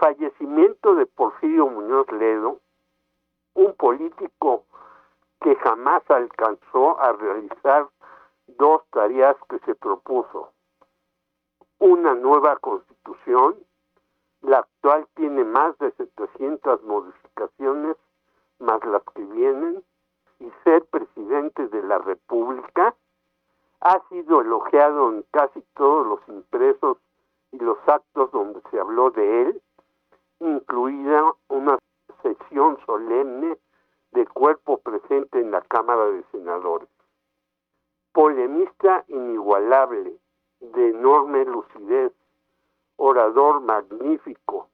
fallecimiento de Porfirio Muñoz Ledo, un político que jamás alcanzó a realizar dos tareas que se propuso. Una nueva constitución, la actual tiene más de 700 modificaciones, más las que vienen, y ser presidente de la República, ha sido elogiado en casi todos los impresos y los actos donde se habló de él, incluida una sesión solemne de cuerpo presente en la Cámara de Senadores. Polemista inigualable, de enorme lucidez, orador magnífico,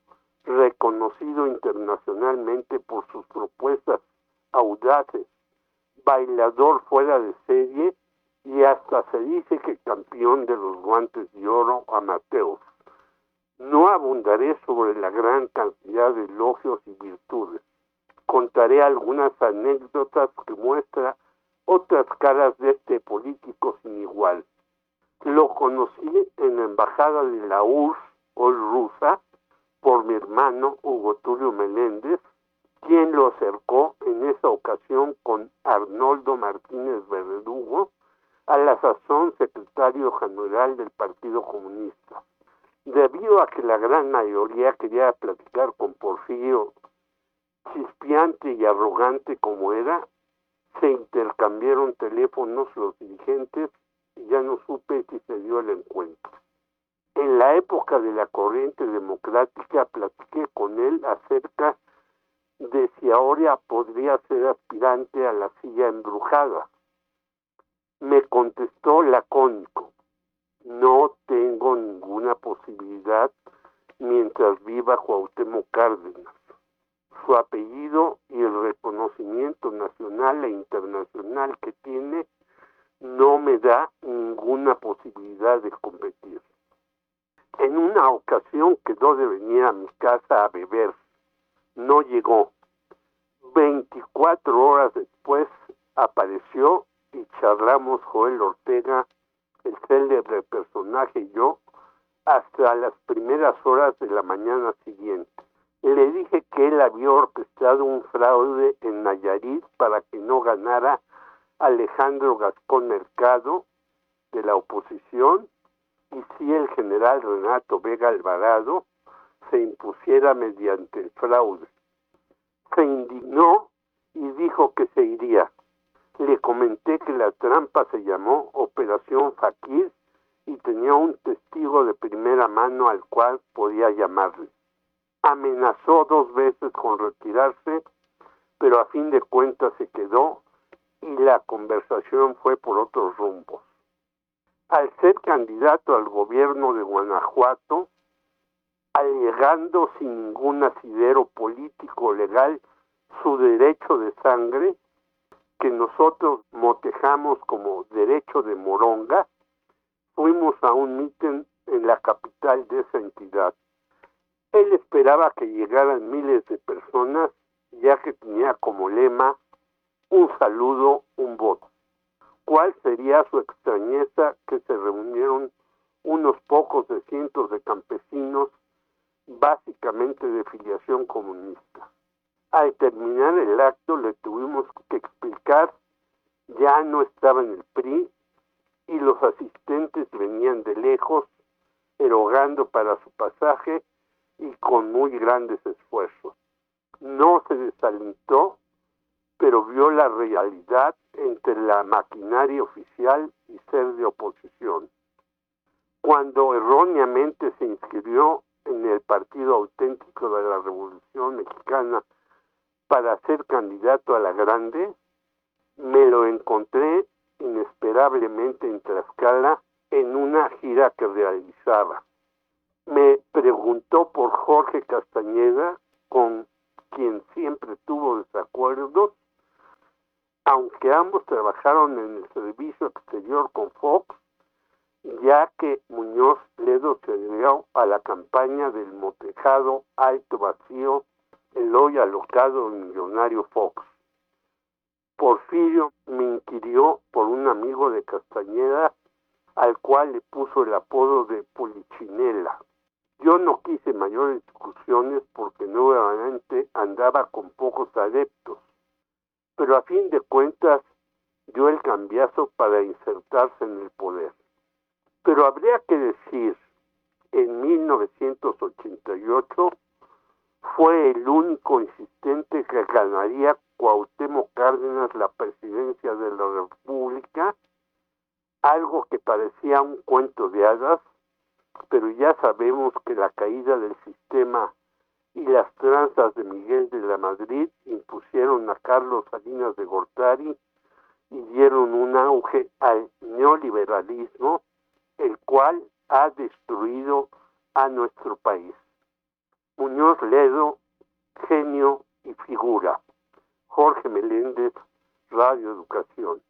reconocido internacionalmente por sus propuestas audaces, bailador fuera de serie y hasta se dice que campeón de los guantes de oro amateos. No abundaré sobre la gran cantidad de elogios y virtudes. Contaré algunas anécdotas que muestran otras caras de este político sin igual. Lo conocí en la embajada de la URSS, hoy rusa, por mi hermano Hugo Tulio Meléndez, quien lo acercó en esa ocasión con Arnoldo Martínez Verdugo, a la sazón secretario general del Partido Comunista. Debido a que la gran mayoría quería platicar con Porfirio, chispeante y arrogante como era, se intercambiaron teléfonos los dirigentes y ya no supe si se dio el encuentro. En la época de la corriente democrática platiqué con él acerca de si ahora podría ser aspirante a la silla embrujada. Me contestó lacónico, no tengo ninguna posibilidad mientras viva Cuauhtémoc Cárdenas. Su apellido y el reconocimiento nacional e internacional que tiene no me da ninguna posibilidad de competir. En una ocasión quedó de venir a mi casa a beber. No llegó. 24 horas después apareció y charlamos Joel Ortega, el célebre personaje yo, hasta las primeras horas de la mañana siguiente. Le dije que él había orquestado un fraude en Nayarit para que no ganara Alejandro Gascón Mercado de la oposición y si el general Renato Vega Alvarado se impusiera mediante el fraude. Se indignó y dijo que se iría. Le comenté que la trampa se llamó Operación Fakir y tenía un testigo de primera mano al cual podía llamarle. Amenazó dos veces con retirarse, pero a fin de cuentas se quedó y la conversación fue por otros rumbos. Al ser candidato al gobierno de Guanajuato, alegando sin ningún asidero político legal su derecho de sangre, que nosotros motejamos como derecho de moronga, fuimos a un mitin en la capital de esa entidad. Él esperaba que llegaran miles de personas, ya que tenía como lema un saludo, un voto. ¿Cuál sería su extrañeza que se reunieron unos pocos de cientos de campesinos, básicamente de filiación comunista? Al terminar el acto le tuvimos que explicar, ya no estaba en el PRI y los asistentes venían de lejos, erogando para su pasaje y con muy grandes esfuerzos. No se desalentó pero vio la realidad entre la maquinaria oficial y ser de oposición. Cuando erróneamente se inscribió en el Partido Auténtico de la Revolución Mexicana para ser candidato a la Grande, me lo encontré inesperablemente en Tlaxcala en una gira que realizaba. Me preguntó por Jorge Castañeda, con quien siempre tuvo desacuerdos, aunque ambos trabajaron en el servicio exterior con Fox, ya que Muñoz Ledo se dio a la campaña del motejado alto vacío, el hoy alocado millonario Fox. Porfirio me inquirió por un amigo de Castañeda al cual le puso el apodo de Polichinela. Yo no quise mayores discusiones porque nuevamente andaba con pocos adeptos, pero a fin de cuentas dio el cambiazo para insertarse en el poder. Pero habría que decir, en 1988 fue el único insistente que ganaría Cuauhtémoc Cárdenas la presidencia de la República, algo que parecía un cuento de hadas, pero ya sabemos que la caída del sistema y las tranzas de Miguel de la Madrid impusieron a Carlos Salinas de Gortari y dieron un auge al neoliberalismo, el cual ha destruido a nuestro país. Muñoz Ledo, genio y figura. Jorge Meléndez, Radio Educación.